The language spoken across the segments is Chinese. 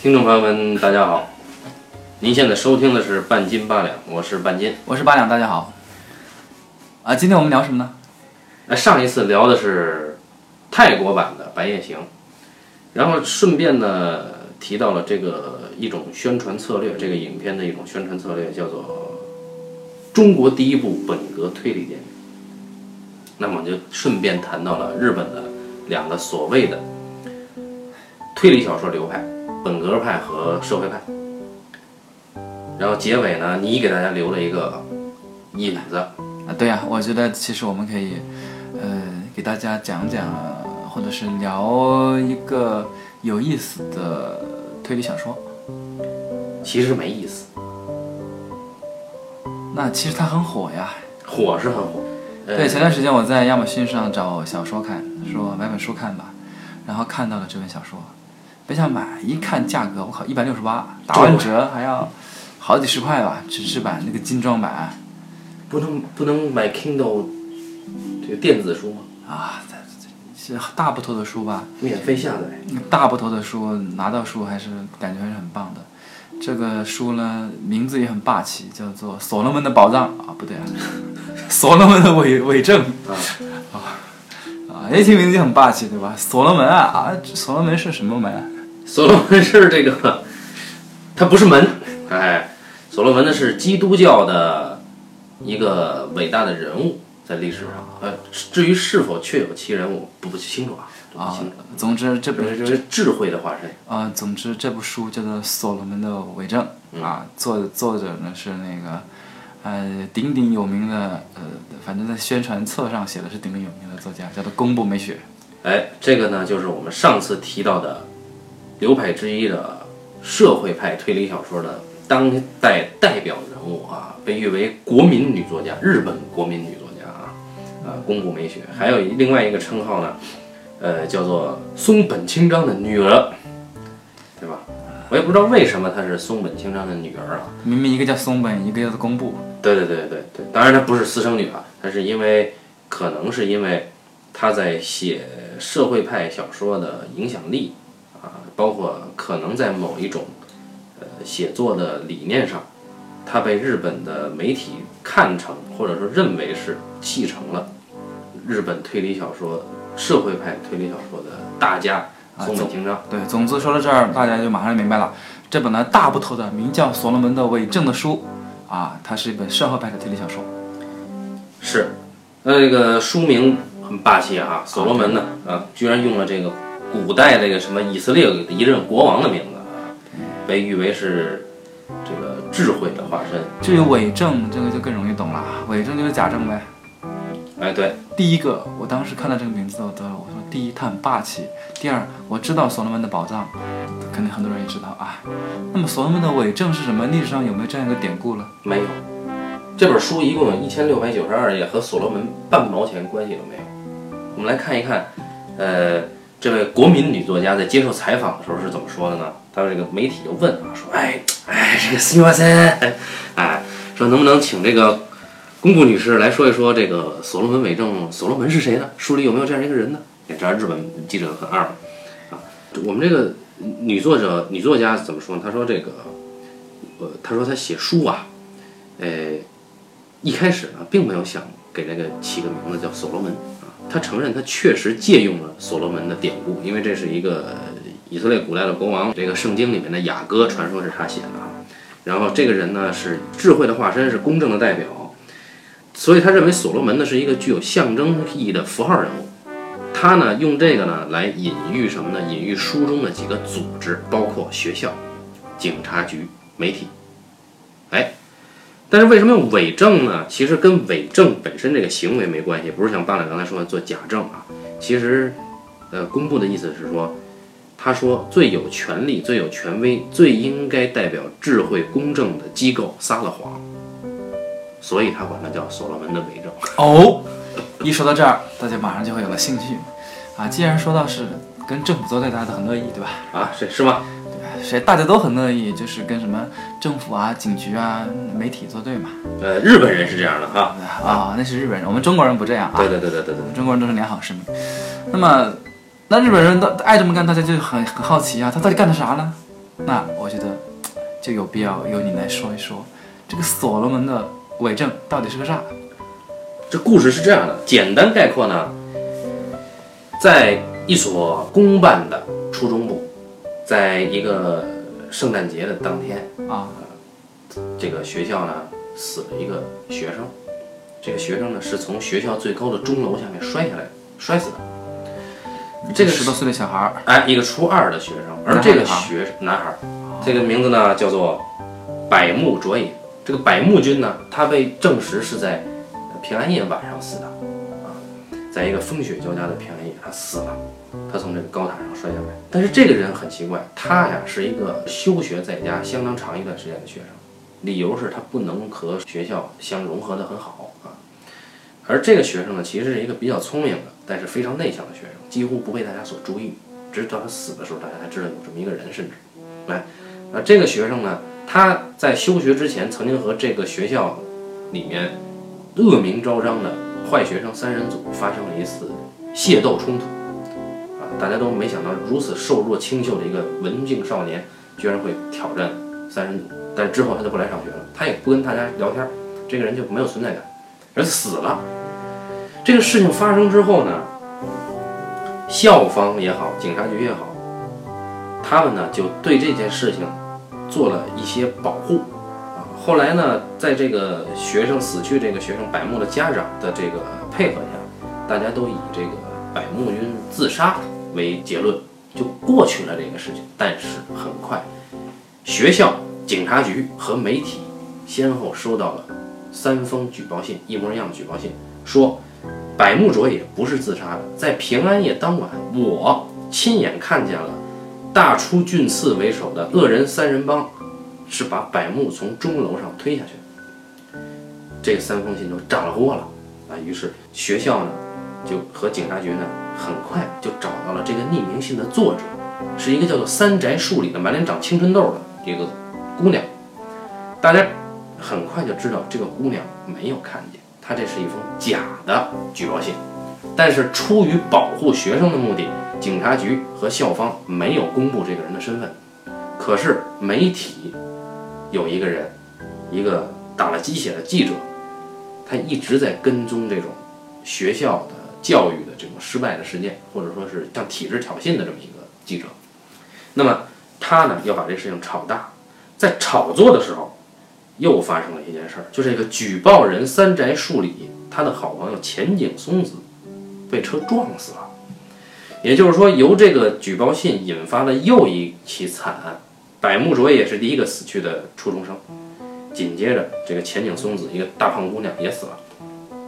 听众朋友们，大家好，您现在收听的是半斤八两，我是半斤。我是八两，大家好。啊，今天我们聊什么呢？那上一次聊的是泰国版的《白夜行》，然后顺便呢提到了这个一种宣传策略，这个影片的一种宣传策略叫做中国第一部本格推理电影。那么就顺便谈到了日本的两个所谓的推理小说流派。本格派和社会派，然后结尾呢，你给大家留了一个引子啊，对呀，我觉得其实我们可以，呃，给大家讲讲，或者是聊一个有意思的推理小说。其实没意思，那其实它很火呀，火是很火。对，前段时间我在亚马逊上找小说看，说买本书看吧，然后看到了这本小说。别想买，一看价格，我靠，一百六十八，打完折还要好几十块吧？纸质版那个精装版，不能不能买 Kindle 这个电子书吗？啊，这这是大部头的书吧？免费下载。大部头的书拿到书还是感觉还是很棒的。这个书呢，名字也很霸气，叫做《所罗门的宝藏》啊，不对啊，《所罗门的伪伪证》啊啊啊！一听名字就很霸气，对吧？所罗门啊啊，所罗门是什么门？所罗门是这个，他不是门，哎，所罗门呢是基督教的一个伟大的人物，在历史上，呃，至于是否确有其人，我不不清楚啊。啊，总之这本是智慧的化身。啊，总之这部书叫做《所罗门的伪证》啊，作作者呢是那个，呃，鼎鼎有名的，呃，反正在宣传册上写的是鼎鼎有名的作家，叫做宫部美雪。哎，这个呢就是我们上次提到的。流派之一的社会派推理小说的当代代表人物啊，被誉为国民女作家，日本国民女作家啊，呃，宫部美雪。还有另外一个称号呢，呃，叫做松本清张的女儿，对吧？我也不知道为什么她是松本清张的女儿啊。明明一个叫松本，一个叫做宫部。对对对对对，当然她不是私生女啊，她是因为可能是因为她在写社会派小说的影响力。包括可能在某一种，呃，写作的理念上，他被日本的媒体看成，或者说认为是继承了日本推理小说、社会派推理小说的大家松本清张。对，总之说到这儿，大家就马上明白了。这本呢大部头的名叫《所罗门的伪证》的书，啊，它是一本社会派的推理小说。是，那这个书名很霸气啊，所罗门呢，啊，居然用了这个。古代那个什么以色列一任国王的名字啊，被誉为是这个智慧的化身。至于伪证，这个就更容易懂了。伪证就是假证呗。哎，对，第一个，我当时看到这个名字，我得我说第一，它很霸气；第二，我知道所罗门的宝藏，肯定很多人也知道啊。那么所罗门的伪证是什么？历史上有没有这样一个典故了？没有。这本书一共有一千六百九十二页，和所罗门半毛钱关系都没有。我们来看一看，呃。这位国民女作家在接受采访的时候是怎么说的呢？她：“这个媒体就问啊，说，哎哎，这个斯密瓦森，哎，说能不能请这个公布女士来说一说这个所罗门伪证？所罗门是谁呢？书里有没有这样一个人呢？你知道日本记者很二啊。我们这个女作者、女作家怎么说呢？她说这个，呃，她说她写书啊，呃，一开始呢并没有想给这个起个名字叫所罗门。”他承认，他确实借用了所罗门的典故，因为这是一个以色列古代的国王。这个圣经里面的雅歌传说是他写的啊。然后这个人呢是智慧的化身，是公正的代表，所以他认为所罗门呢是一个具有象征意义的符号人物。他呢用这个呢来隐喻什么呢？隐喻书中的几个组织，包括学校、警察局、媒体。哎。但是为什么用伪证呢？其实跟伪证本身这个行为没关系，不是像八两刚才说的做假证啊。其实，呃，公布的意思是说，他说最有权力、最有权威、最应该代表智慧公正的机构撒了谎，所以他管它叫所罗门的伪证。哦，一说到这儿，大家马上就会有了兴趣啊。既然说到是跟政府作对，大家都很乐意，对吧？啊，是是吗？谁大家都很乐意，就是跟什么政府啊、警局啊、媒体作对嘛。呃，日本人是这样的哈啊，那是日本人，我们中国人不这样啊。对对对对对对，中国人都是良好市民。那么，那日本人都爱这么干，大家就很很好奇啊，他到底干的啥呢？那我觉得就有必要由你来说一说，这个所罗门的伪证到底是个啥？这故事是这样的，简单概括呢，在一所公办的初中部，在一个圣诞节的当天啊，这个学校呢死了一个学生，这个学生呢是从学校最高的钟楼下面摔下来摔死的。这个十多岁的小孩儿，哎，一个初二的学生，而这个学男孩，这个名字呢叫做百木卓也。这个百木君呢，他被证实是在平安夜晚上死的。啊，在一个风雪交加的平安夜，他死了，他从这个高塔上摔下来。但是这个人很奇怪，他呀是一个休学在家相当长一段时间的学生，理由是他不能和学校相融合的很好啊。而这个学生呢，其实是一个比较聪明的，但是非常内向的学生，几乎不被大家所注意。直到他死的时候，大家才知道有这么一个人，甚至，来，那这个学生呢，他在休学之前，曾经和这个学校里面恶名昭彰的坏学生三人组发生了一次械斗冲突，啊，大家都没想到如此瘦弱清秀的一个文静少年，居然会挑战三人组。但之后他就不来上学了，他也不跟大家聊天，这个人就没有存在感，而死了。这个事情发生之后呢？校方也好，警察局也好，他们呢就对这件事情做了一些保护。后来呢，在这个学生死去这个学生百木的家长的这个配合下，大家都以这个百木君自杀为结论，就过去了这个事情。但是很快，学校、警察局和媒体先后收到了三封举报信，一模一样的举报信，说。百木卓也不是自杀的，在平安夜当晚，我亲眼看见了大出俊次为首的恶人三人帮是把百木从钟楼上推下去。这三封信都炸了锅了啊！于是学校呢，就和警察局呢，很快就找到了这个匿名信的作者，是一个叫做三宅树里的满脸长青春痘的一个姑娘。大家很快就知道这个姑娘没有看见。她这是一封假的举报信，但是出于保护学生的目的，警察局和校方没有公布这个人的身份。可是媒体有一个人，一个打了鸡血的记者，他一直在跟踪这种学校的教育的这种失败的事件，或者说是向体制挑衅的这么一个记者。那么他呢要把这事情炒大，在炒作的时候。又发生了一件事儿，就这个举报人三宅树里，他的好朋友前井松子被车撞死了。也就是说，由这个举报信引发了又一起惨案。百木卓也是第一个死去的初中生，紧接着这个前井松子一个大胖姑娘也死了。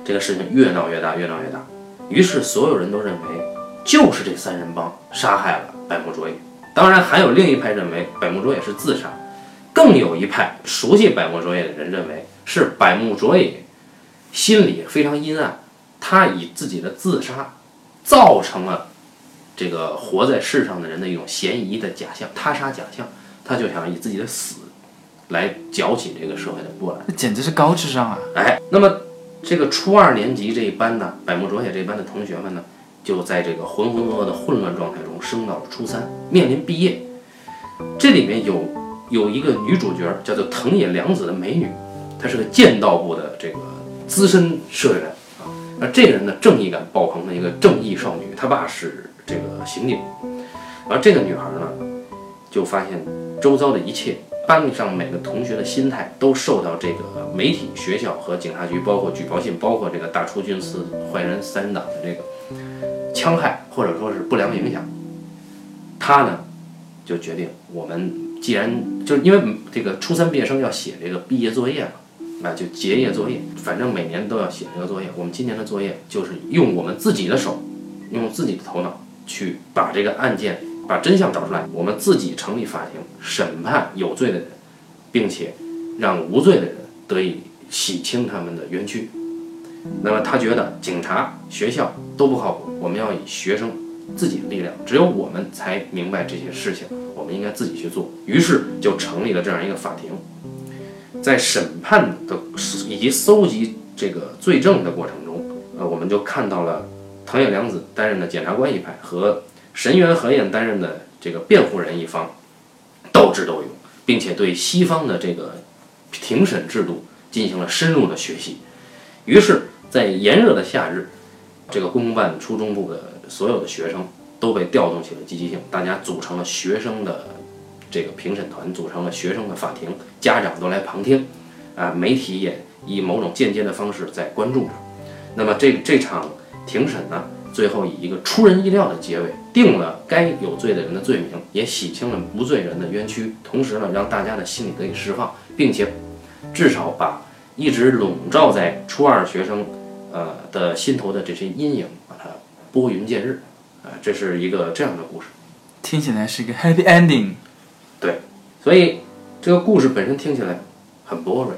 这个事情越闹越大，越闹越大。于是所有人都认为就是这三人帮杀害了百木卓也。当然，还有另一派认为百木卓也是自杀。更有一派熟悉百木卓也的人认为是百木卓也心里非常阴暗，他以自己的自杀造成了这个活在世上的人的一种嫌疑的假象，他杀假象，他就想以自己的死来搅起这个社会的波澜。那简直是高智商啊！哎，那么这个初二年级这一班呢，百木卓也这一班的同学们呢，就在这个浑浑噩噩的混乱状态中升到了初三，面临毕业。这里面有。有一个女主角叫做藤野良子的美女，她是个剑道部的这个资深社员啊。那这个人呢，正义感爆棚的一个正义少女，她爸是这个刑警。而这个女孩呢，就发现周遭的一切，班上每个同学的心态都受到这个媒体、学校和警察局，包括举报信，包括这个大出军司坏人三人党的这个戕害或者说是不良影响。他呢，就决定我们。既然就是因为这个初三毕业生要写这个毕业作业嘛，那就结业作业，反正每年都要写这个作业。我们今年的作业就是用我们自己的手，用自己的头脑去把这个案件把真相找出来，我们自己成立法庭审判有罪的人，并且让无罪的人得以洗清他们的冤屈。那么他觉得警察、学校都不靠谱，我们要以学生自己的力量，只有我们才明白这些事情。我们应该自己去做，于是就成立了这样一个法庭。在审判的以及搜集这个罪证的过程中，呃，我们就看到了藤野良子担任的检察官一派和神原和彦担任的这个辩护人一方斗智斗勇，并且对西方的这个庭审制度进行了深入的学习。于是，在炎热的夏日，这个公办初中部的所有的学生都被调动起了积极性，大家组成了学生的这个评审团，组成了学生的法庭，家长都来旁听，啊，媒体也以某种间接的方式在关注着。那么这这场庭审呢，最后以一个出人意料的结尾，定了该有罪的人的罪名，也洗清了无罪人的冤屈，同时呢，让大家的心理得以释放，并且至少把一直笼罩在初二学生呃的心头的这些阴影，把它拨云见日，啊、这是一个这样的故事。听起来是一个 happy ending。对所以这个故事本身听起来很 boring？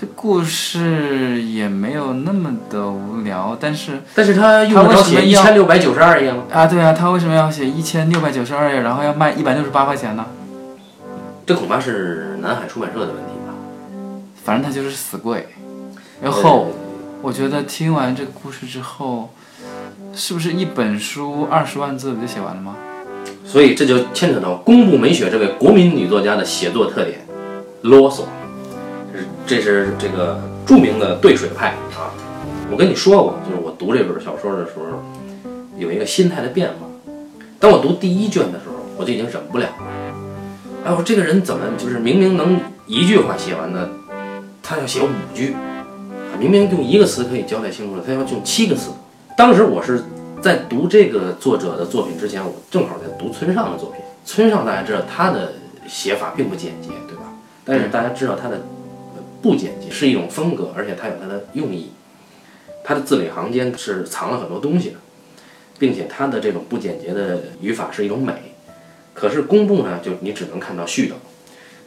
这故事也没有那么的无聊，但是但是他用得着写一千六百九十二页吗？啊，对啊，他为什么要写一千六百九十二页，然后要卖一百六十八块钱呢？这恐怕是南海出版社的问题吧。反正他就是死贵。然后，我觉得听完这个故事之后，是不是一本书二十万字不就写完了吗？所以这就牵扯到宫部美雪这位国民女作家的写作特点，啰嗦。这是这个著名的对水派啊。我跟你说过，就是我读这本小说的时候，有一个心态的变化。当我读第一卷的时候，我就已经忍不了了。哎，我这个人怎么就是明明能一句话写完的，他要写五句，啊明明用一个词可以交代清楚了，他要用七个词。当时我是在读这个作者的作品之前，我正好在读村上的作品。村上大家知道他的写法并不简洁，对吧？但是大家知道他的不简洁是一种风格，而且它有它的用意。它的字里行间是藏了很多东西的，并且它的这种不简洁的语法是一种美。可是公布呢，就你只能看到絮叨。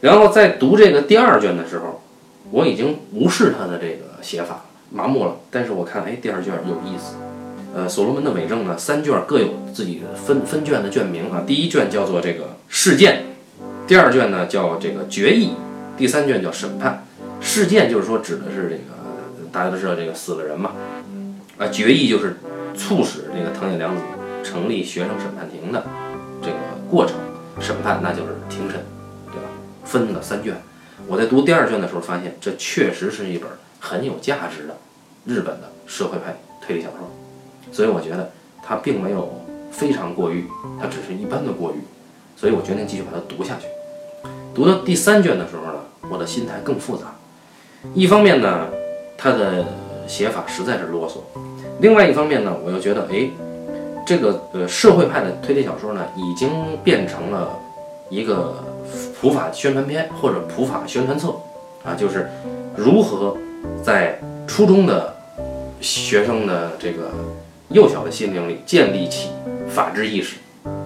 然后在读这个第二卷的时候，我已经无视它的这个写法，麻木了。但是我看，哎，第二卷有意思。呃，所罗门的伪证呢，三卷各有自己的分分卷的卷名啊。第一卷叫做这个事件，第二卷呢叫这个决议，第三卷叫审判。事件就是说指的是这个大家都知道这个死了人嘛，啊，决议就是促使这个藤野良子成立学生审判庭的这个过程，审判那就是庭审，对吧？分了三卷。我在读第二卷的时候发现，这确实是一本很有价值的日本的社会派推理小说。所以我觉得它并没有非常过誉，它只是一般的过誉，所以我决定继续把它读下去。读到第三卷的时候呢，我的心态更复杂。一方面呢，他的写法实在是啰嗦；另外一方面呢，我又觉得，哎，这个呃社会派的推理小说呢，已经变成了一个普法宣传片或者普法宣传册啊，就是如何在初中的学生的这个幼小的心灵里建立起法治意识。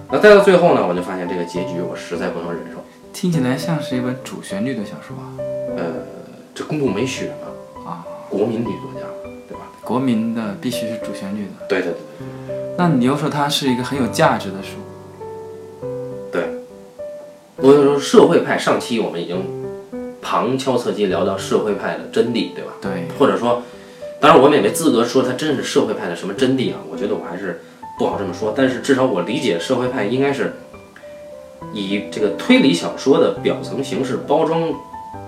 那再到最后呢，我就发现这个结局我实在不能忍受。听起来像是一本主旋律的小说啊，呃，这宫部美学嘛，啊，国民女作家，对吧？国民的必须是主旋律的。对对对那你又说它是一个很有价值的书，对对。我就说社会派，上期我们已经旁敲侧击聊到社会派的真谛，对吧？对，或者说，当然我们也没资格说它真是社会派的什么真谛啊，我觉得我还是不好这么说。但是至少我理解社会派应该是以这个推理小说的表层形式包装，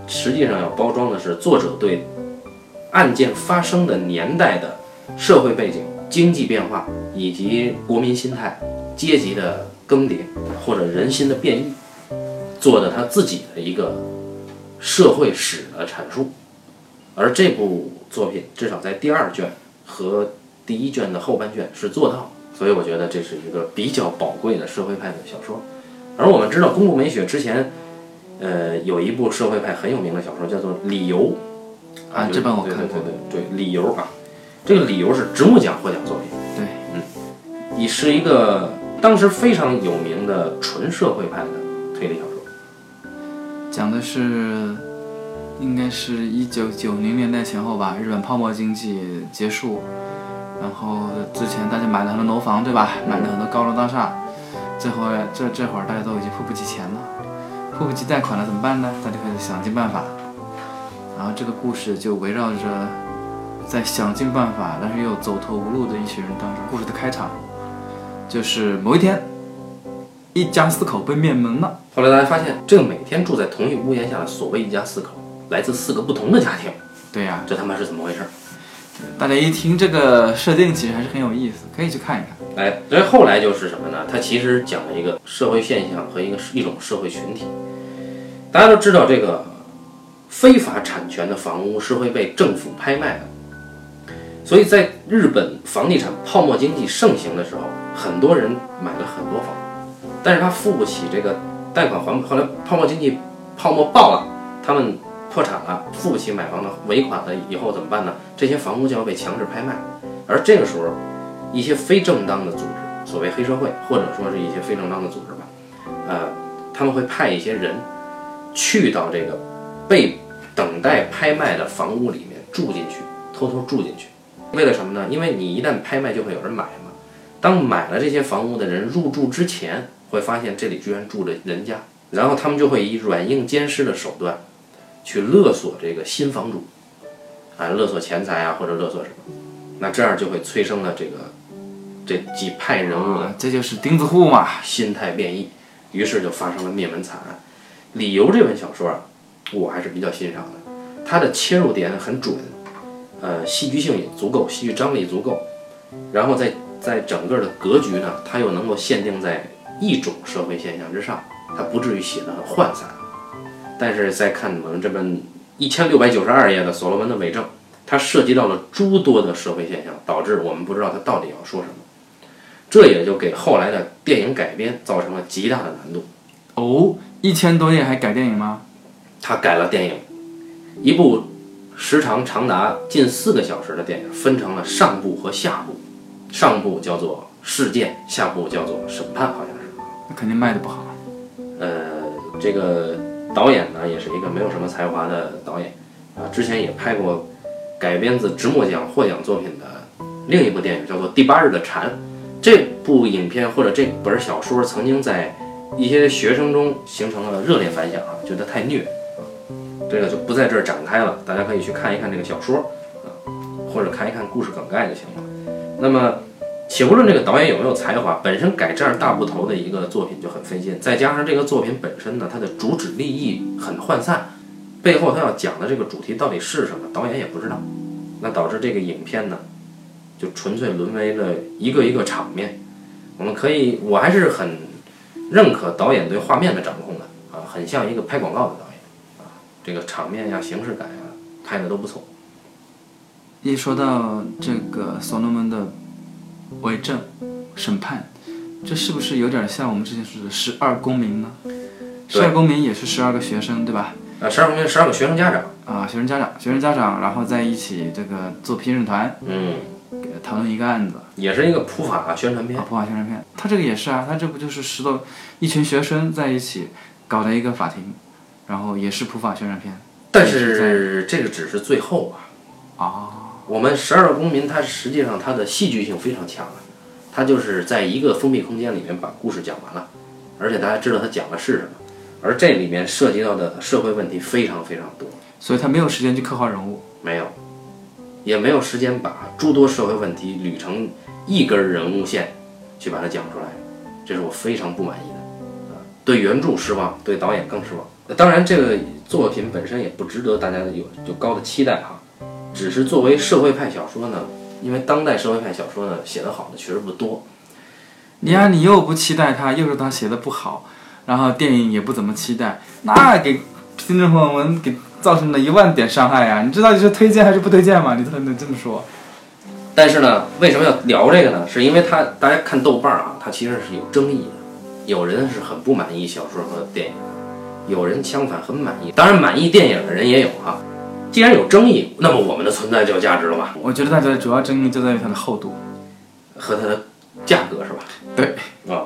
实际上要包装的是作者对案件发生的年代的社会背景、经济变化以及国民心态、阶级的更迭或者人心的变异，做的他自己的一个社会史的阐述。而这部作品至少在第二卷和第一卷的后半卷是做到，所以我觉得这是一个比较宝贵的社会派的小说。而我们知道，宫部美雪之前，呃，有一部社会派很有名的小说叫做《理由》啊这本我看过。对对对理由啊，这个理由是直木奖获奖作品，对，嗯也是一个当时非常有名的纯社会派的推理小说。讲的是应该是一九九零年代前后吧，日本泡沫经济结束，然后之前大家买了很多楼房，对吧？买了很多高楼大厦，这会这这会儿大家都已经付不起钱了，付不及待款了怎么办呢？大家开始想尽办法，然后这个故事就围绕着在想尽办法，但是又走投无路的一群人当中。故事的开场就是某一天，一家四口被灭门了。后来大家发现，这个每天住在同一屋檐下的所谓一家四口，来自四个不同的家庭，对呀、这他妈是怎么回事？大家一听这个设定，其实还是很有意思，可以去看一看。哎，所以后来就是什么呢？它其实讲了一个社会现象和一个一种社会群体。大家都知道，这个非法产权的房屋是会被政府拍卖的，所以在日本房地产泡沫经济盛行的时候，很多人买了很多房，但是他付不起这个贷款还，后来泡沫经济泡沫爆了，他们破产了，付不起买房的尾款了，以后怎么办呢？这些房屋就要被强制拍卖，而这个时候，一些非正当的组织，所谓黑社会，或者说是一些非正当的组织吧，呃，他们会派一些人去到这个被等待拍卖的房屋里面住进去，偷偷住进去，为了什么呢？因为你一旦拍卖，就会有人买嘛。当买了这些房屋的人入住之前，会发现这里居然住着人家，然后他们就会以软硬兼施的手段去勒索这个新房主，啊，勒索钱财啊，或者勒索什么。那这样就会催生了这个这几派人物的啊，这就是钉子户嘛。心态变异，于是就发生了灭门惨案。理由这本小说啊，我还是比较欣赏的，它的切入点很准，呃，戏剧性也足够，戏剧张力足够，然后在在整个的格局呢，它又能够限定在一种社会现象之上，它不至于写得很涣散。但是再看我们这本一千六百九十二页的《所罗门的伪证》，它涉及到了诸多的社会现象，导致我们不知道它到底要说什么。这也就给后来的电影改编造成了极大的难度。哦，一千多页还改电影吗？他改了电影，一部时长长达近四个小时的电影，分成了上部和下部。上部叫做事件，下部叫做审判，好像是。那肯定卖的不好。呃，这个导演呢，也是一个没有什么才华的导演啊，之前也拍过改编自直木奖获奖作品的另一部电影，叫做《第八日的蝉》。这部影片或者这本小说曾经在一些学生中形成了热烈反响啊，觉得太虐啊，这个就不在这儿展开了，大家可以去看一看这个小说啊，或者看一看故事梗概就行了。那么，且不论这个导演有没有才华，本身改这样大部头的一个作品就很费劲，再加上这个作品本身呢，它的主旨立意很涣散，背后他要讲的这个主题到底是什么，导演也不知道，那导致这个影片呢，就纯粹沦为了一个一个场面。我们可以，我还是很认可导演对画面的掌控的啊，很像一个拍广告的导演啊，这个场面呀、形式感呀拍的都不错。一说到这个所罗门的为政审判，这是不是有点像我们之前说的十二公民呢？十二公民也是十二个学生，对吧？啊，十二公民十二个学生家长，啊，学生家长，学生家长，然后在一起这个做评审团，嗯，给讨论一个案子，也是一个普法宣传片啊，。普法宣传片。他这个也是啊，他这不就是十多一群学生在一起搞的一个法庭，然后也是普法宣传片但是这个只是最后啊，啊。我们十二个公民，它实际上它的戏剧性非常强啊，它就是在一个封闭空间里面把故事讲完了，而且大家知道它讲的是什么，而这里面涉及到的社会问题非常非常多，所以他没有时间去刻画人物。没有，也没有时间把诸多社会问题捋成一根人物线去把它讲出来，这是我非常不满意的，啊，对原著失望，对导演更失望。当然，这个作品本身也不值得大家有有高的期待哈。只是作为社会派小说呢，因为当代社会派小说呢写得好的确实不多，你呀、你又不期待他，又说他写的不好，然后电影也不怎么期待，那给听众朋友们给造成了一万点伤害呀！你知道你是推荐还是不推荐吗？你才能这么说。但是呢，为什么要聊这个呢？是因为它大家看豆瓣儿啊，它其实是有争议的，有人是很不满意小说和电影的，有人相反很满意，当然满意电影的人也有啊、既然有争议，那么我们的存在就有价值了吧？我觉得它的主要争议就在于它的厚度。和它的价格是吧？对啊、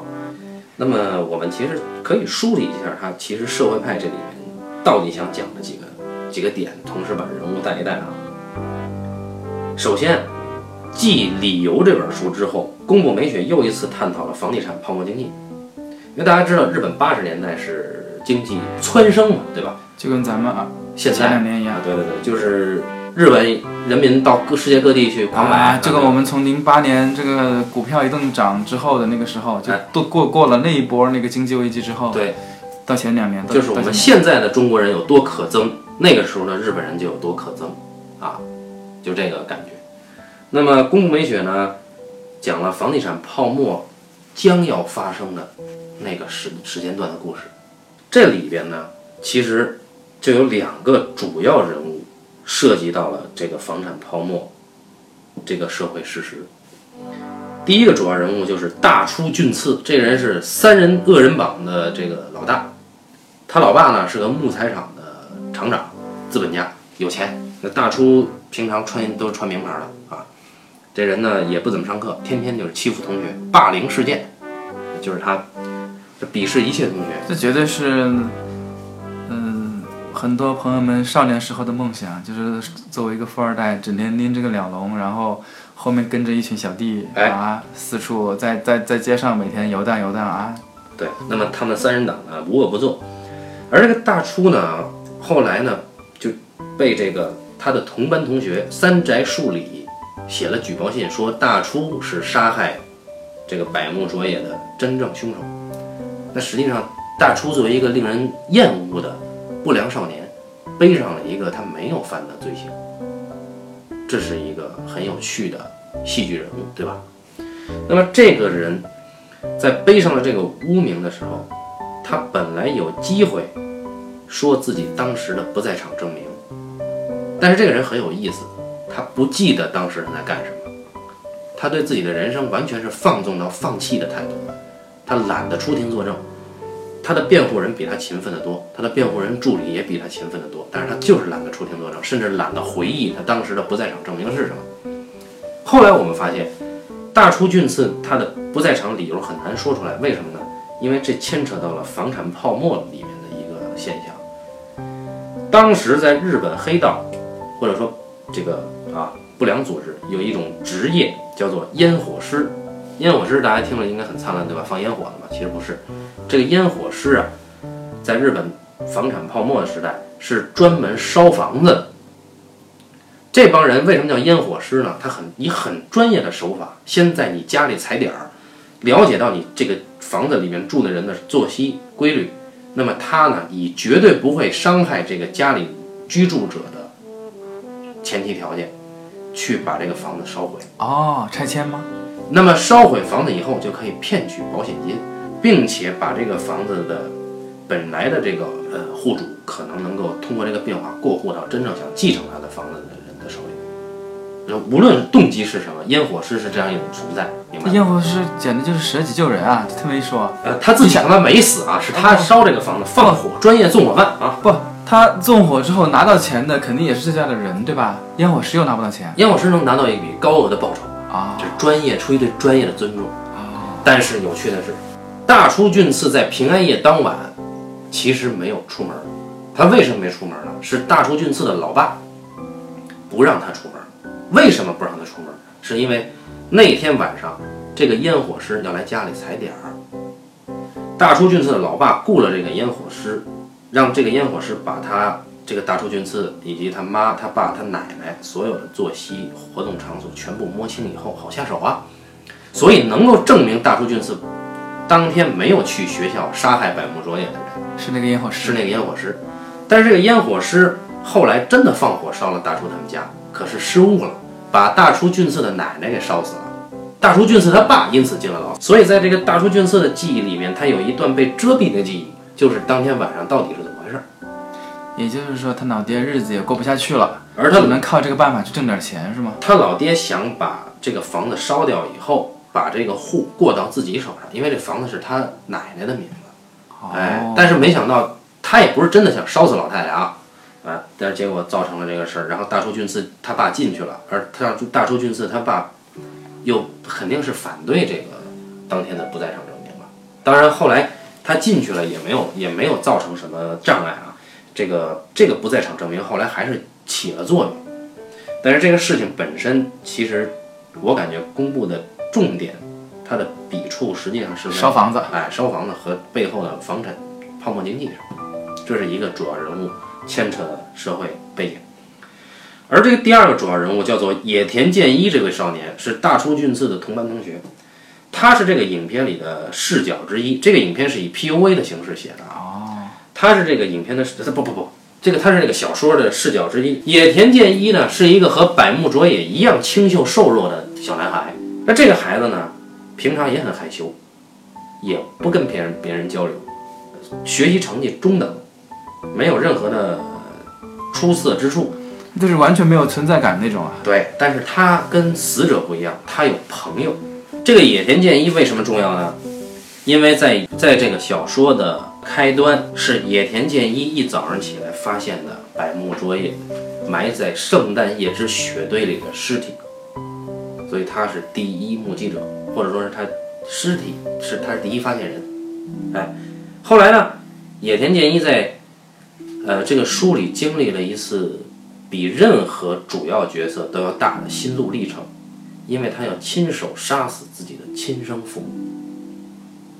那么我们其实可以梳理一下它其实社会派这里面到底想讲的几个几个点，同时把人物带一带啊。首先，继《理由》这本书之后，宫部美雪又一次探讨了房地产泡沫经济，因为大家知道日本八十年代是经济蹿升嘛，对吧？就跟咱们啊前现在。两年一样。啊，，对对对，就是日本人民到各世界各地去狂买，啊，就跟我们从零八年这个股票一顿涨之后的那个时候，就都过过了那一波那个经济危机之后，对，到前两年，就是我们现在的中国人有多可憎，那个时候的日本人就有多可憎，啊，就这个感觉。那么公共美雪呢，讲了房地产泡沫将要发生的那个时时间段的故事，这里边呢，其实就有两个主要人物涉及到了这个房产泡沫这个社会事实。第一个主要人物就是大出俊次，这个人是三人恶人榜的这个老大，他老爸呢是个木材厂的厂长，资本家，有钱。那大出平常穿都是穿名牌的啊，这人呢也不怎么上课，天天就是欺负同学，霸凌事件，就是他这鄙视一切同学。这绝对是，嗯，很多朋友们少年时候的梦想，就是作为一个富二代，整天拎着个鸟笼，然后后面跟着一群小弟哎啊，四处在在在街上每天游荡游荡啊，对，那么他们三人党呢无恶不作，而这个大初呢，后来呢就被这个他的同班同学三宅树里写了举报信，说大初是杀害这个百木卓也的真正凶手。那实际上，大初作为一个令人厌恶的不良少年，背上了一个他没有犯的罪行，这是一个很有趣的戏剧人物，对吧？那么这个人在背上了这个污名的时候，他本来有机会说自己当时的不在场证明，但是这个人很有意思，他不记得当时他在干什么，他对自己的人生完全是放纵到放弃的态度，他懒得出庭作证，他的辩护人比他勤奋得多，他的辩护人助理也比他勤奋得多，但是他就是懒得出庭作证，甚至懒得回忆他当时的不在场证明是什么。后来我们发现。大出俊次他的不在场理由很难说出来，为什么呢？因为这牵扯到了房产泡沫里面的一个现象。当时在日本黑道，或者说这个啊不良组织有一种职业叫做烟火师。烟火师大家听了应该很灿烂，对吧？放烟火的嘛，其实不是。这个烟火师啊，在日本房产泡沫的时代是专门烧房子的。这帮人为什么叫烟火师呢？他很以很专业的手法，先在你家里踩点儿，了解到你这个房子里面住的人的作息规律，那么他呢，以绝对不会伤害这个家里居住者的前提条件，去把这个房子烧毁。哦，拆迁吗？那么烧毁房子以后，就可以骗取保险金，并且把这个房子的本来的这个呃户主可能能够通过这个变化过户到真正想继承他的房子无论动机是什么，烟火师是这样一种存在，明白吗？烟火师简直就是舍己救人啊！这么一说，呃，他自己他妈没死啊，是他烧这个房子放火，专业纵火犯啊。不，他纵火之后拿到钱的肯定也是这家的人，对吧？烟火师又拿不到钱烟火师能拿到一笔高额的报酬，啊这是专业出于对专业的尊重。啊！但是有趣的是，大出俊次在平安夜当晚其实没有出门。他为什么没出门呢？是大出俊次的老爸不让他出门。为什么不让他出门？是因为那天晚上这个烟火师要来家里踩点儿。大出俊次的老爸雇了这个烟火师，让这个烟火师把他这个大出俊次以及他妈、他爸、他奶奶所有的作息、活动场所全部摸清以后，好下手啊。所以能够证明大出俊次当天没有去学校杀害百木卓也的人是那个烟火师，是那个烟火师，但是这个烟火师后来真的放火烧了大出他们家，可是失误了，把大出俊次的奶奶给烧死了。大出俊次他爸因此进了牢，所以在这个大出俊次的记忆里面，他有一段被遮蔽的记忆，就是当天晚上到底是怎么回事。也就是说他老爹日子也过不下去了，而他只能靠这个办法去挣点钱，是吗？他老爹想把这个房子烧掉以后，把这个户过到自己手上，因为这房子是他奶奶的名字。哎哦，，但是没想到他也不是真的想烧死老太太啊，啊，但是结果造成了这个事儿。然后大出俊次他爸进去了，而他大出俊次他爸又肯定是反对这个当天的不在场证明吧。当然后来他进去了也没有也没有造成什么障碍啊，这个这个不在场证明后来还是起了作用。但是这个事情本身，其实我感觉公布的重点，它的笔触实际上是在烧房子，哎，烧房子和背后的房产泡沫经济上，这是一个主要人物牵扯的社会背景。而这个第二个主要人物叫做野田健一，这位少年是大出俊次的同班同学，他是这个影片里的视角之一。这个影片是以 PUA 的形式写的啊，哦，他是这个影片的视，不不不，这个他是这个小说的视角之一。野田健一呢，是一个和百木卓也一样清秀瘦弱的小男孩。那这个孩子呢，平常也很害羞，也不跟别人别人交流，学习成绩中等，没有任何的出色之处。就是完全没有存在感那种啊。对，但是他跟死者不一样，他有朋友。这个野田健一为什么重要呢？因为在在这个小说的开端，是野田健一一早上起来发现的百木卓也埋在圣诞夜之雪堆里的尸体，所以他是第一目击者，或者说是他尸体是他是第一发现人。哎，后来呢，野田健一在呃这个书里经历了一次。比任何主要角色都要大的心路历程，因为他要亲手杀死自己的亲生父母。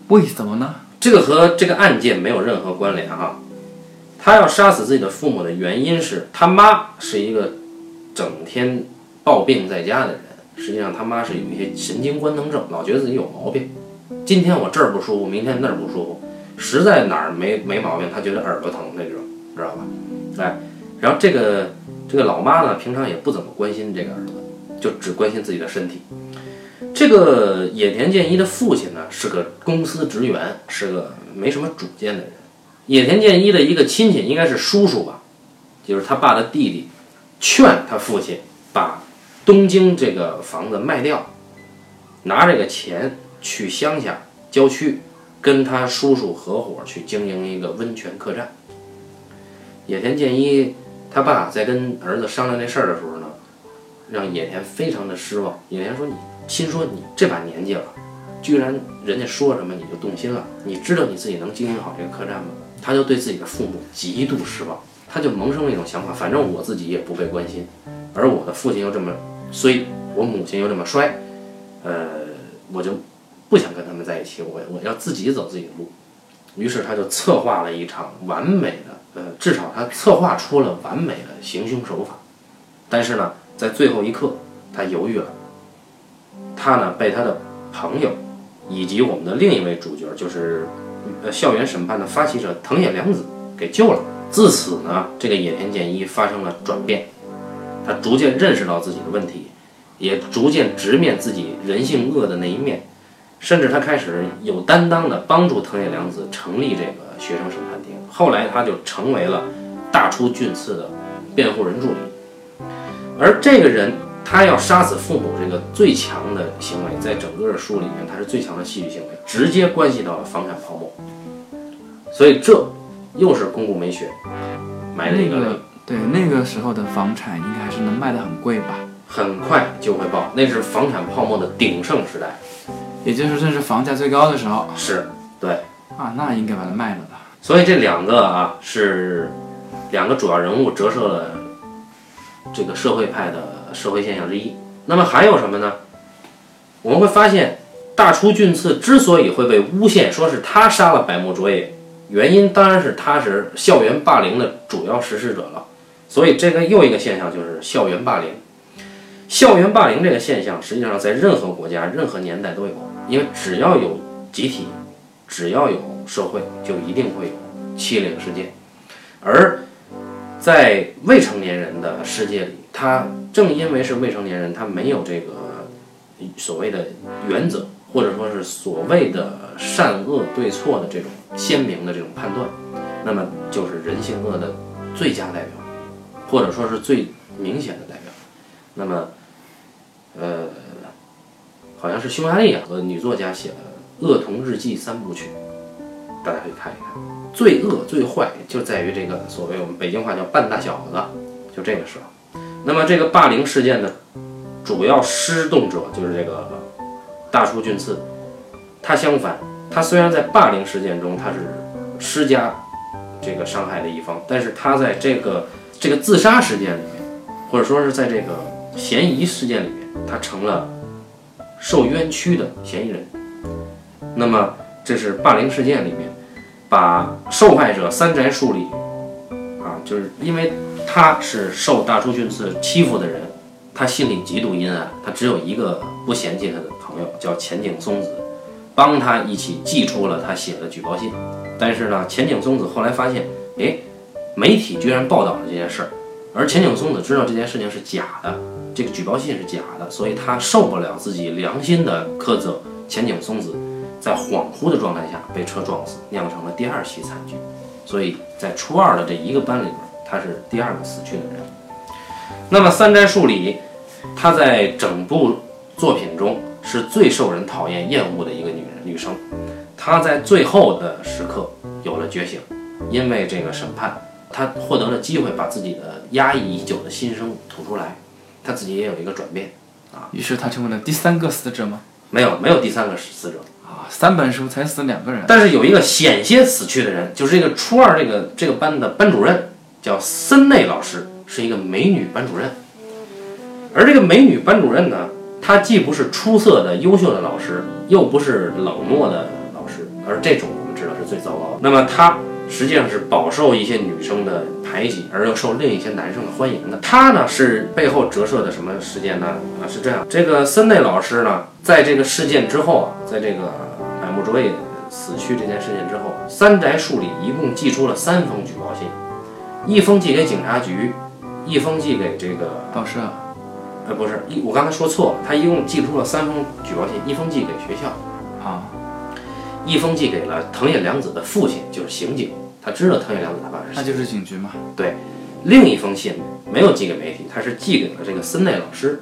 为什么呢？这个和这个案件没有任何关联哈。他要杀死自己的父母的原因是他妈是一个整天抱病在家的人，实际上他妈是有一些神经官能症，老觉得自己有毛病。今天我这儿不舒服，明天那儿不舒服，实在哪儿没没毛病，他觉得耳朵疼那种，知道吧？哎，然后这个。这个老妈呢，平常也不怎么关心这个儿子，就只关心自己的身体。这个野田健一的父亲呢，是个公司职员，是个没什么主见的人。野田健一的一个亲戚，应该是叔叔吧，就是他爸的弟弟，劝他父亲把东京这个房子卖掉，拿这个钱去乡下郊区，跟他叔叔合伙去经营一个温泉客栈。野田健一。他爸在跟儿子商量这事儿的时候呢，让野田非常的失望。野田说：“你心说你这把年纪了，居然人家说什么你就动心了？你知道你自己能经营好这个客栈吗？”他就对自己的父母极度失望，他就萌生了一种想法：反正我自己也不被关心，而我的父亲又这么衰，我母亲又这么衰，呃，我就不想跟他们在一起，我我要自己走自己的路。于是他就策划了一场完美的。呃，至少他策划出了完美的行凶手法，但是呢，在最后一刻，他犹豫了。他呢，被他的朋友以及我们的另一位主角，就是呃校园审判的发起者藤野良子给救了。自此呢，这个野田健一发生了转变，他逐渐认识到自己的问题，也逐渐直面自己人性恶的那一面，甚至他开始有担当的帮助藤野良子成立这个学生审判庭。后来他就成为了大出俊次的辩护人助理，而这个人他要杀死父母这个最强的行为，在整个书里面他是最强的戏剧行为，直接关系到了房产泡沫，所以这又是公布美雪埋了一个对那个时候的房产应该还是能卖的很贵吧？很快就会爆，那是房产泡沫的鼎盛时代，也就是正是房价最高的时候。是，对啊，那应该把它卖了吧。所以这两个啊是两个主要人物折射了这个社会派的社会现象之一。那么还有什么呢？我们会发现大出俊次之所以会被诬陷说是他杀了百木卓也，原因当然是他是校园霸凌的主要实施者了。所以这个又一个现象就是校园霸凌。校园霸凌这个现象实际上在任何国家、任何年代都有，因为只要有集体，只要有。社会就一定会有欺凌事件，而在未成年人的世界里，他正因为是未成年人，他没有这个所谓的原则，或者说是所谓的善恶对错的这种鲜明的这种判断，那么就是人性恶的最佳代表，或者说是最明显的代表。那么，呃，好像是匈牙利啊和女作家写了《恶童日记》三部曲。大家可以看一看，最恶最坏就在于这个所谓我们北京话叫半大小子，就这个时候。那么这个霸凌事件的主要施动者就是这个大出俊次，他相反，他虽然在霸凌事件中他是施加这个伤害的一方，但是他在这个这个自杀事件里面，或者说是在这个嫌疑事件里面，他成了受冤屈的嫌疑人。那么这是霸凌事件里面。把受害者三宅树里，啊，就是因为他是受大出俊次欺负的人，他心里极度阴暗，他只有一个不嫌弃他的朋友，叫前井松子，帮他一起寄出了他写的举报信。但是呢，前井松子后来发现，哎，媒体居然报道了这件事儿，而前井松子知道这件事情是假的，这个举报信是假的，所以他受不了自己良心的苛责，前井松子在恍惚的状态下被车撞死，酿成了第二起惨剧。所以在初二的这一个班里边，他是第二个死去的人。那么三斋树里，她在整部作品中是最受人讨厌、厌恶的一个女人女生。她在最后的时刻有了觉醒，因为这个审判，她获得了机会把自己的压抑已久的心声吐出来，她自己也有一个转变啊。于是她成为了第三个死者吗？没有，没有第三个死者。啊，三本书才死两个人。但是有一个险些死去的人，就是这个初二这个这个班的班主任，叫森内老师，是一个美女班主任。而这个美女班主任呢，她既不是出色的优秀的老师，又不是冷漠的老师，而这种我们知道是最糟糕的。那么她实际上是饱受一些女生的排挤，而又受另一些男生的欢迎的。他呢是背后折射的什么事件呢？啊，是这样，这个森内老师呢，在这个事件之后啊，在这个百木卓也死去这件事件之后，三宅树里一共寄出了三封举报信，一封寄给警察局，一封寄给这个报社呃不是一，我刚才说错了，他一共寄出了三封举报信，一封寄给学校，啊，一封寄给了藤野良子的父亲，就是刑警，他知道藤野良子他爸是那就是警局嘛。对另一封信没有寄给媒体，他是寄给了这个森内老师。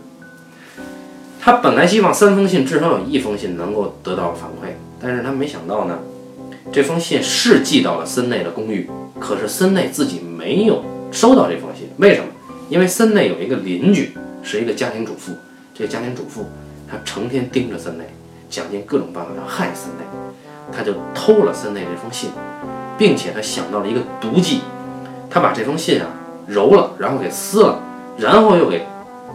他本来希望三封信至少有一封信能够得到反馈，但是他没想到呢，这封信是寄到了森内的公寓，可是森内自己没有收到这封信，为什么？因为森内有一个邻居是一个家庭主妇，这个家庭主妇她成天盯着森内，想尽各种办法要害森内，他就偷了森内这封信，并且他想到了一个毒计，他把这封信啊揉了，然后给撕了，然后又给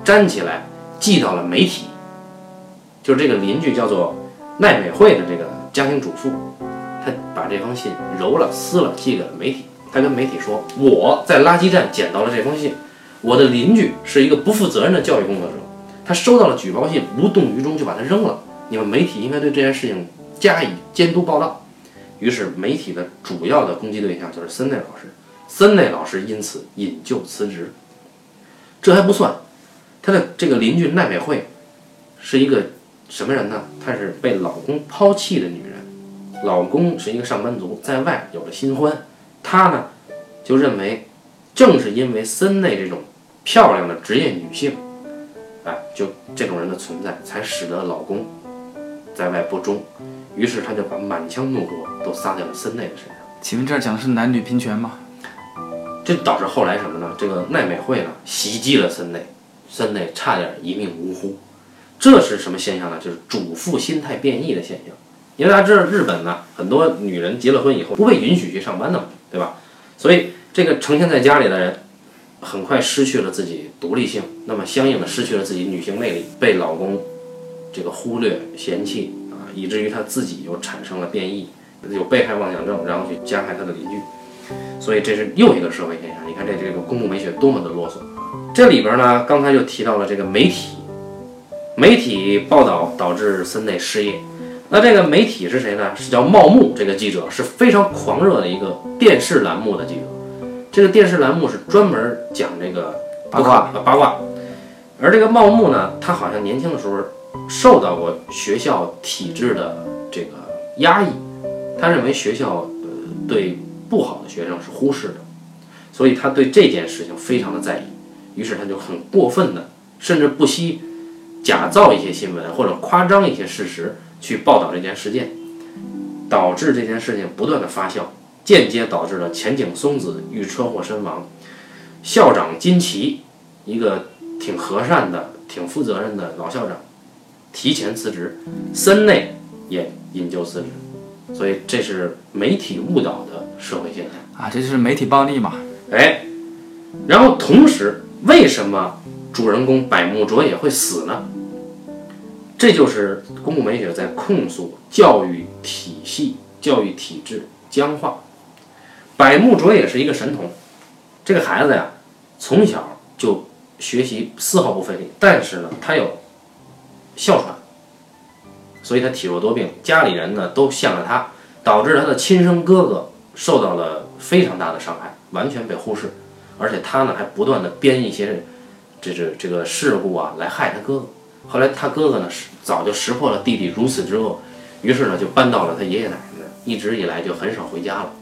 粘起来，寄到了媒体。就是这个邻居叫做奈美惠的这个家庭主妇，她把这封信揉了、撕了，寄给了媒体。她跟媒体说：“我在垃圾站捡到了这封信，我的邻居是一个不负责任的教育工作者，他收到了举报信，无动于衷就把它扔了。你们媒体应该对这件事情加以监督报道。”于是媒体的主要的攻击对象就是森内老师，森内老师因此引咎辞职。这还不算，他的这个邻居奈美惠是一个什么人呢？她是被老公抛弃的女人，老公是一个上班族，在外有了新欢，她呢就认为，正是因为森内这种漂亮的职业女性，哎，就这种人的存在，才使得老公在外不忠，于是他就把满腔怒火都撒在了森内的身上。请问这儿讲的是男女平权吗？这导致后来什么呢？这个奈美惠呢袭击了森内，森内差点一命呜呼。这是什么现象呢？就是主妇心态变异的现象。因为大家知道日本呢，很多女人结了婚以后不被允许去上班的嘛，对吧？所以这个成天在家里的人，很快失去了自己独立性，那么相应的失去了自己女性魅力，被老公这个忽略嫌弃啊，以至于他自己又产生了变异，有被害妄想症，然后去加害他的邻居。所以这是又一个社会现象。你看这这个公共美学多么的啰嗦。这里边呢，刚才就提到了这个媒体，媒体报道导致森内失业。那这个媒体是谁呢？是叫茂木这个记者，是非常狂热的一个电视栏目的记者。这个电视栏目是专门讲这个八卦啊八卦。而这个茂木呢，他好像年轻的时候受到过学校体制的这个压抑，他认为学校呃对不好的学生是忽视的，所以他对这件事情非常的在意，于是他就很过分的，甚至不惜假造一些新闻或者夸张一些事实去报道这件事件，导致这件事情不断的发酵，间接导致了前井松子遇车祸身亡，校长金崎一个挺和善的、挺负责任的老校长提前辞职，森内也引咎辞职，所以这是媒体误导的社会现象。啊，这就是媒体暴力嘛。哎，然后同时，为什么主人公百木卓也会死呢？这就是公共美学在控诉教育体系、教育体制僵化。百木卓也是一个神童，这个孩子呀，从小就学习丝毫不费力，但是呢，他有哮喘，所以他体弱多病，家里人呢都向着他，导致他的亲生哥哥受到了非常大的伤害，完全被忽视，而且他呢还不断的编一些这这这个事故啊来害他哥哥。后来他哥哥呢是早就识破了弟弟如此之恶，于是呢就搬到了他爷爷奶奶那，一直以来就很少回家了。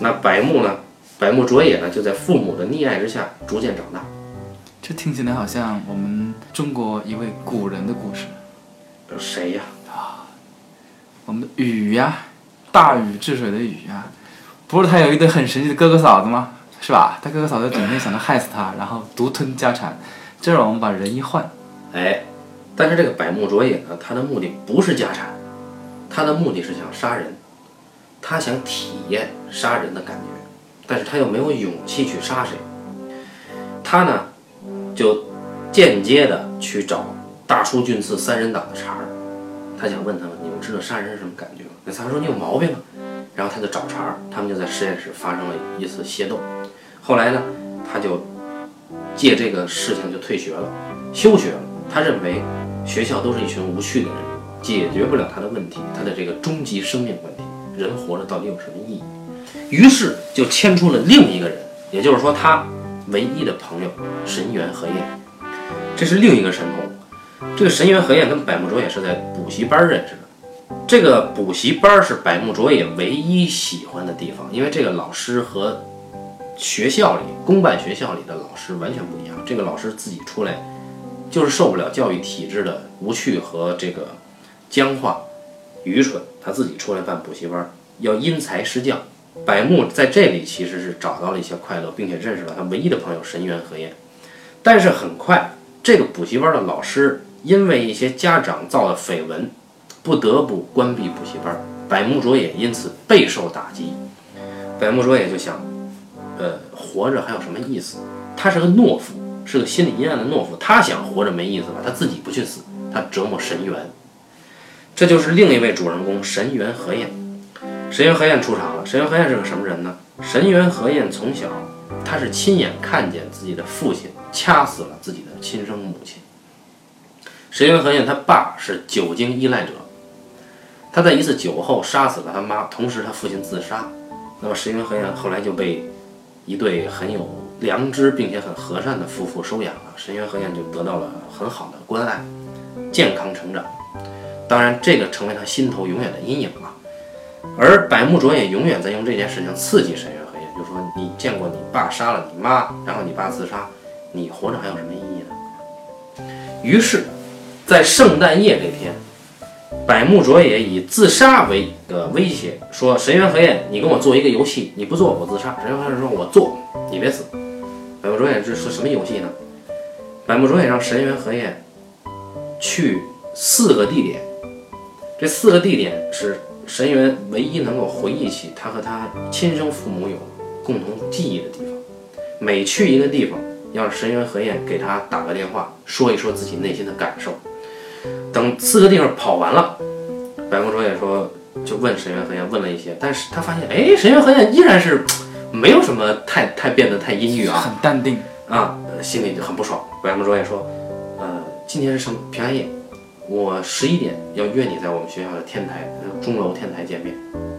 那百木呢，百木卓也呢就在父母的溺爱之下逐渐长大。这听起来好像我们中国一位古人的故事。呃谁呀？啊我们的禹呀，大禹治水的禹呀，不是他有一对很神奇的哥哥嫂子吗？是吧？他哥哥嫂子整天想着害死他，然后独吞家产。这让我们把人一换，哎，但是这个百慕卓也呢，他的目的不是家产，他的目的是想杀人，他想体验杀人的感觉，但是他又没有勇气去杀谁，他呢就间接的去找大叔俊次三人党的茬儿，他想问他们，你们知道杀人是什么感觉吗？那仨人说你有毛病啊，然后他就找茬儿，他们就在实验室发生了一次械斗，后来呢，他就借这个事情就退学了。休学了。他认为学校都是一群无趣的人，解决不了他的问题，他的这个终极生命问题，人活着到底有什么意义？于是就牵出了另一个人，也就是说他唯一的朋友神原和彦，这是另一个神童。这个神原和彦跟百慕卓也是在补习班认识的。这个补习班是百慕卓也唯一喜欢的地方，因为这个老师和学校里公办学校里的老师完全不一样。这个老师自己出来就是受不了教育体制的无趣和这个僵化、愚蠢，他自己出来办补习班，要因材施教。百木在这里其实是找到了一些快乐，并且认识了他唯一的朋友神原和彦。但是很快，这个补习班的老师因为一些家长造的绯闻，不得不关闭补习班，百木卓也因此备受打击。百木卓也就想，呃，活着还有什么意思？他是个懦夫，是个心理阴暗的懦夫。他想活着没意思吧？他自己不去死，他折磨神原。这就是另一位主人公神原和彦。神原和彦出场了。神原和彦是个什么人呢？神原和彦从小他是亲眼看见自己的父亲掐死了自己的亲生母亲。神原和彦他爸是酒精依赖者，他在一次酒后杀死了他妈，同时他父亲自杀。那么神原和彦后来就被一对很有良知并且很和善的夫妇收养了，神原和彦就得到了很好的关爱，健康成长。当然，这个成为他心头永远的阴影了。而百慕卓也永远在用这件事情刺激神原和彦，就说你见过你爸杀了你妈，然后你爸自杀，你活着还有什么意义呢？于是，在圣诞夜这天，百慕卓也以自杀为的威胁，说神原和彦，你跟我做一个游戏，你不做我自杀。神原和彦说，我做，你别死。百慕卓也这是什么游戏呢？百慕卓也让神原和彦去四个地点，这四个地点是神原唯一能够回忆起他和他亲生父母有共同记忆的地方。每去一个地方，要让神原和彦给他打个电话，说一说自己内心的感受。等四个地方跑完了，百慕卓也说就问神原和彦问了一些，但是他发现，哎，神原和彦依然是没有什么太太变得太阴郁啊很淡定。啊，呃心里就很不爽。百慕卓也说，呃，今天是什么平安夜，我十一点要约你在我们学校的天台钟楼天台见面，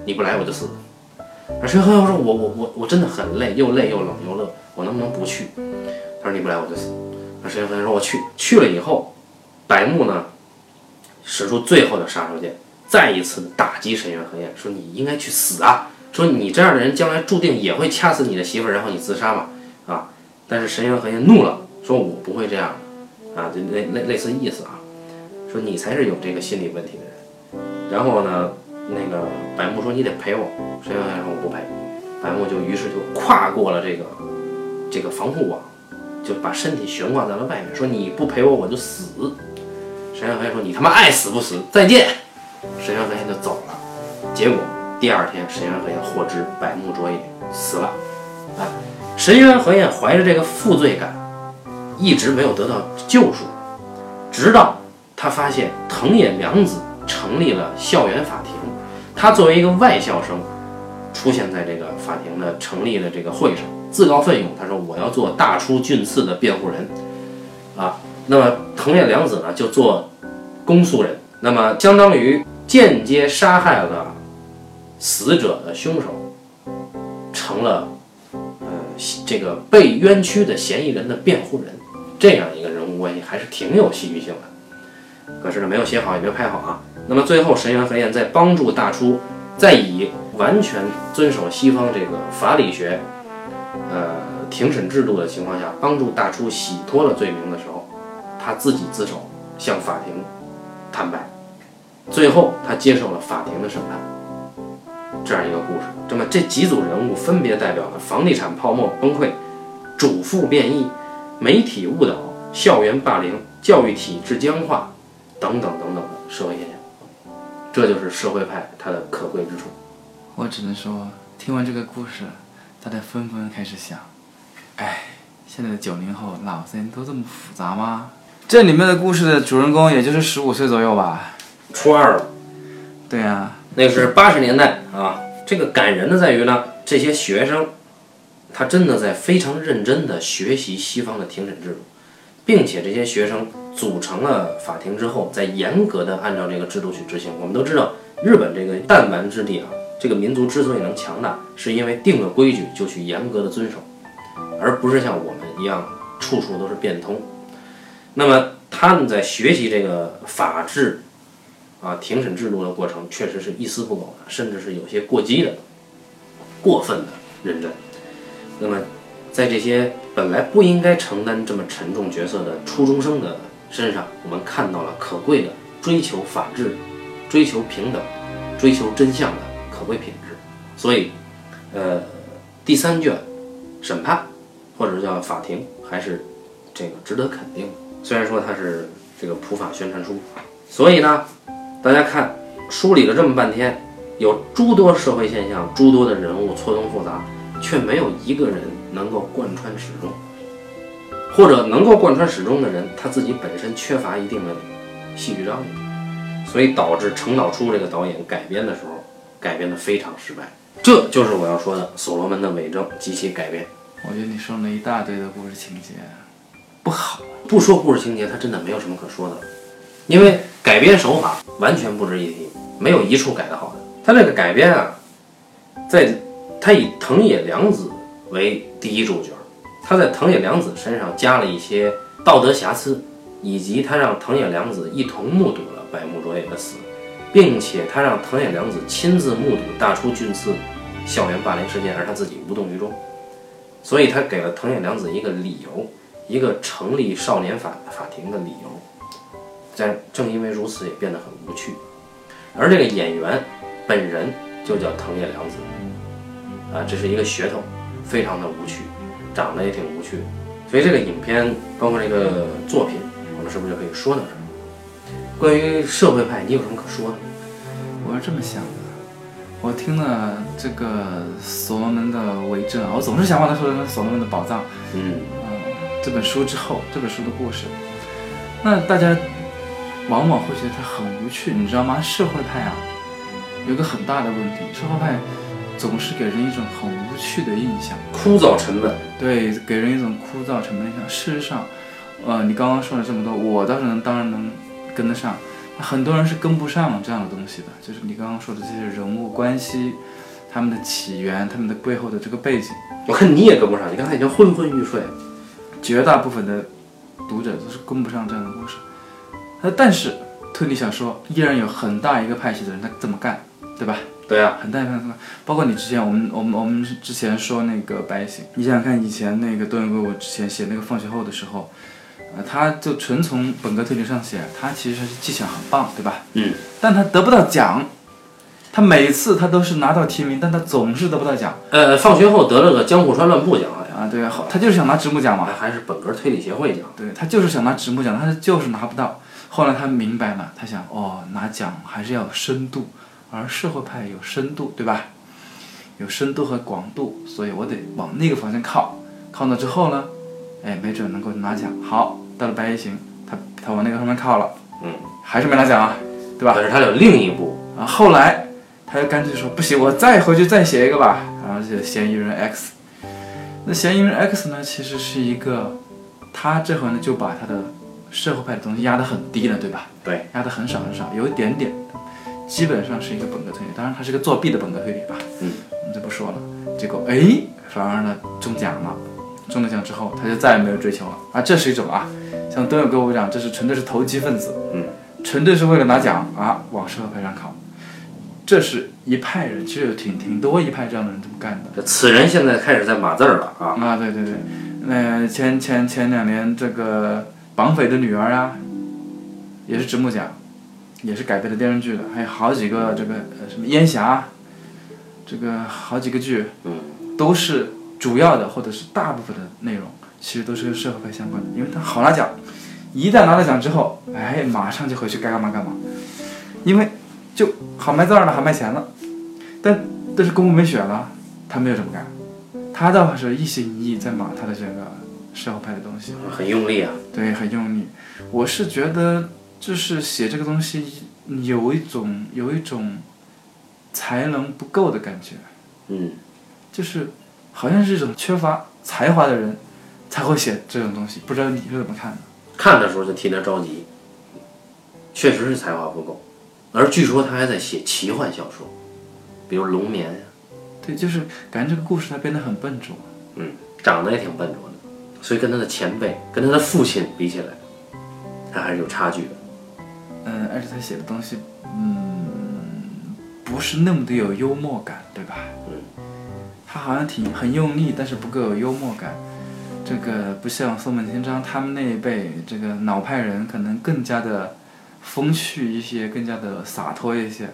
你不来我就死。而神原和彦说，我我我我真的很累，又累又冷又热，我能不能不去？他说你不来我就死。那神原和彦说我去，去了以后，白木呢使出最后的杀手锏，再一次打击神原和彦，说你应该去死啊！说你这样的人将来注定也会掐死你的媳妇，然后你自杀嘛啊！但是神原和彦怒了，说我不会这样啊，就类类类似意思啊，说你才是有这个心理问题的人。然后呢，那个百慕说你得陪我，神原和彦说我不陪，百慕就于是就跨过了这个这个防护网，就把身体悬挂在了外面，说你不陪我我就死。神原和彦说你他妈爱死不死，再见。神原和彦就走了。结果第二天，神原和彦获知百慕卓也死了。啊，神原和彦怀着这个负罪感，一直没有得到救赎，直到他发现藤野良子成立了校园法庭，他作为一个外校生，出现在这个法庭的成立的这个会上，自告奋勇，他说我要做大出俊次的辩护人，啊，那么藤野良子呢就做公诉人，那么相当于间接杀害了死者的凶手，成了呃这个被冤屈的嫌疑人的辩护人，这样一个人物关系还是挺有戏剧性的。可是呢，没有写好，也没有拍好啊。那么最后，神原和彦在帮助大出，在以完全遵守西方这个法理学，呃庭审制度的情况下，帮助大出洗脱了罪名的时候，他自己自首向法庭坦白，最后他接受了法庭的审判，这样一个故事。那么这几组人物分别代表了房地产泡沫崩溃、主妇变异、媒体误导、校园霸凌、教育体制僵化等等等等的社会现象。这就是社会派它的可贵之处。我只能说，听完这个故事，大家纷纷开始想，哎，现在的九零后脑子都这么复杂吗？这里面的故事的主人公也就是十五岁左右吧？初二了，对啊、那是八十年代啊。这个感人的在于呢，这些学生，他真的在非常认真的学习西方的庭审制度，并且这些学生组成了法庭之后，在严格的按照这个制度去执行。我们都知道，日本这个弹丸之地啊，这个民族之所以能强大，是因为定了规矩就去严格的遵守，而不是像我们一样处处都是变通。那么他们在学习这个法治啊庭审制度的过程，确实是一丝不苟的，甚至是有些过激的、过分的认真。那么在这些本来不应该承担这么沉重角色的初中生的身上，我们看到了可贵的追求法治、追求平等、追求真相的可贵品质。所以，呃，第三卷审判或者叫法庭，还是这个值得肯定的。虽然说它是这个普法宣传书，所以呢，大家看梳理了这么半天，有诸多社会现象，诸多的人物错综复杂，却没有一个人能够贯穿始终，或者能够贯穿始终的人，他自己本身缺乏一定的戏剧张力，所以导致程导初这个导演改编的时候，改编的非常失败。这就是我要说的所罗门的伪证及其改编。我觉得你说了一大堆的故事情节，不好。不说故事情节，它真的没有什么可说的，因为改编手法完全不值一提，没有一处改得好的。它这个改编啊，在他以藤野良子为第一主角，他在藤野凉子身上加了一些道德瑕疵，以及他让藤野凉子一同目睹了百木卓也的死，并且他让藤野凉子亲自目睹大出俊次校园霸凌事件，而他自己无动于衷，所以他给了藤野凉子一个理由。一个成立少年法法庭的理由，但正因为如此，也变得很无趣。而这个演员本人就叫藤野凉子，啊，这是一个噱头，非常的无趣，长得也挺无趣的。所以这个影片，包括这个作品，我们是不是就可以说到这儿？关于社会派，你有什么可说的？我是这么想的，我听了这个所罗门的伪证，我总是想把它说成所罗门的宝藏。嗯，这本书之后，这本书的故事，那大家往往会觉得它很无趣，你知道吗？社会派啊，有个很大的问题，社会派总是给人一种很无趣的印象，枯燥沉闷。对，给人一种枯燥沉闷的印象。事实上，呃，你刚刚说了这么多，我倒是能，当然能跟得上，很多人是跟不上这样的东西的，就是你刚刚说的这些人物关系，他们的起源，他们的背后的这个背景。我看你也跟不上，你刚才已经昏昏欲睡。绝大部分的读者都是跟不上这样的故事，呃，但是推理小说依然有很大一个派系的人他这么干，对吧？对啊，很大一派这么干，包括你之前我们我们我们之前说那个白行，你想想看以前那个段贵我之前写那个放学后的时候，呃，他就纯从本科推理上写，他其实是技巧很棒，对吧？嗯，但他得不到奖，他每次他都是拿到提名，但他总是得不到奖呃，放学后得了个江户川乱步奖，好像啊，对啊，好他就是想拿直木奖嘛。还是本科推理协会奖。对他就是想拿直木奖，他就是拿不到。后来他明白了，他想哦，拿奖还是要有深度，而社会派有深度，对吧？有深度和广度，所以我得往那个方向靠。靠了之后呢，哎，没准能够拿奖。好，到了白夜行，他他往那个方面靠了，嗯，还是没拿奖啊，对吧？但是他有另一部，啊，后来他就干脆说不行，我再回去再写一个吧。然后写嫌疑人 X，那嫌疑人 X 呢，其实是一个，他这回呢就把他的社会派的东西压得很低了，对吧？对，压得很少很少，有一点点，基本上是一个本科推理。当然，他是个作弊的本科推理吧。嗯，我们就不说了。结果哎，反而呢中奖了，中了奖之后他就再也没有追求了啊，这是一种啊，像东友跟我讲，这是纯粹是投机分子，嗯，纯粹是为了拿奖啊往社会派上靠。这是一派人，其实有挺挺多一派这样的人这么干的。此人现在开始在码字儿了啊，啊，对对对，那前前前两年这个绑匪的女儿啊，也是直木奖，也是改编的电视剧的，还有好几个这个呃什么烟霞，这个好几个剧，嗯，都是主要的或者是大部分的内容，其实都是跟社会派相关的，因为他好拿奖，一旦拿了奖之后，哎，马上就回去该干嘛干嘛，因为就好卖字儿了，好卖钱了，但但是公布没选了，他没有这么干。他倒是一心一意在码他的这个社会派的东西，很用力啊，对，很用力。我是觉得，就是写这个东西有一种有一种才能不够的感觉，嗯，就是好像是一种缺乏才华的人才会写这种东西。不知道你是怎么看的？看的时候就替他着急，确实是才华不够，而据说他还在写奇幻小说，比如《龙眠》呀，对，就是感觉这个故事他变得很笨拙。嗯，长得也挺笨拙的，所以跟他的前辈，跟他的父亲比起来，他还是有差距的。嗯，而且他写的东西，嗯，不是那么的有幽默感，对吧？嗯，他好像挺很用力，但是不够有幽默感。这个不像松本清张他们那一辈，这个老派人可能更加的风趣一些，更加的洒脱一些，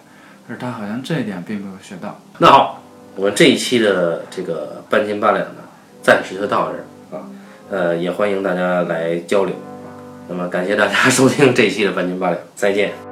而他好像这一点并没有学到。那好，我们这一期的这个半斤八两呢，暂时就到这儿啊。呃，也欢迎大家来交流啊。那么感谢大家收听这一期的半斤八两，再见。